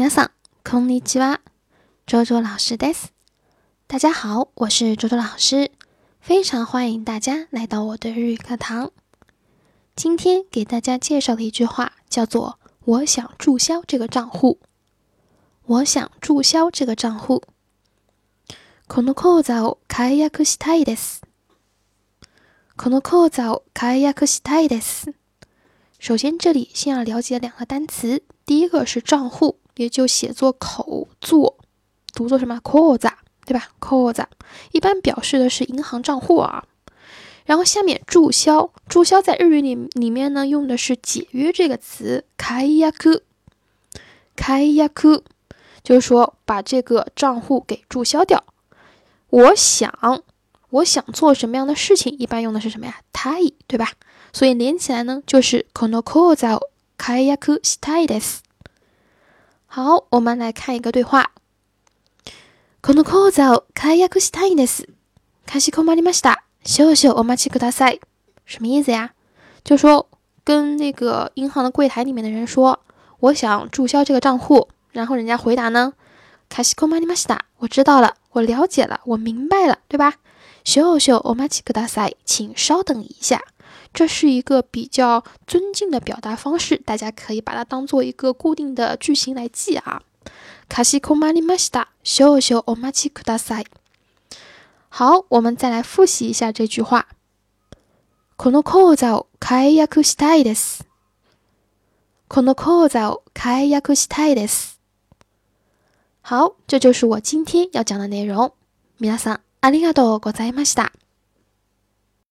亚桑，空里ジョ周周老师，大家好，我是周周老师，非常欢迎大家来到我的日语课堂。今天给大家介绍的一句话叫做“我想注销这个账户”。我想注销这个账户。この口座を解約したいです。この口座を解約したいです。首先，这里先要了解两个单词。第一个是账户，也就写作口座，读作什么？口啊，对吧？口座一般表示的是银行账户啊。然后下面注销，注销在日语里里面呢用的是解约这个词，开押 y 开 k u 就是说把这个账户给注销掉。我想。我想做什么样的事情，一般用的是什么呀？i e 对吧？所以连起来呢，就是この口ざを開くしたいです。好，我们来看一个对话：この口ざを開くしたいです。かしこまりました。消しお待ちください。什么意思呀？就说跟那个银行的柜台里面的人说，我想注销这个账户，然后人家回答呢，かしこまりました。我知道了，我了解了，我明白了，对吧？秀秀，お待ちくださ请稍等一下。这是一个比较尊敬的表达方式，大家可以把它当做一个固定的句型来记啊。カシコマリマシダ，秀秀，お待ちくださ好，我们再来复习一下这句话。この口座を解約したいです。この口座を解約したいです。好，这就是我今天要讲的内容，ミさん、ありがとうございました。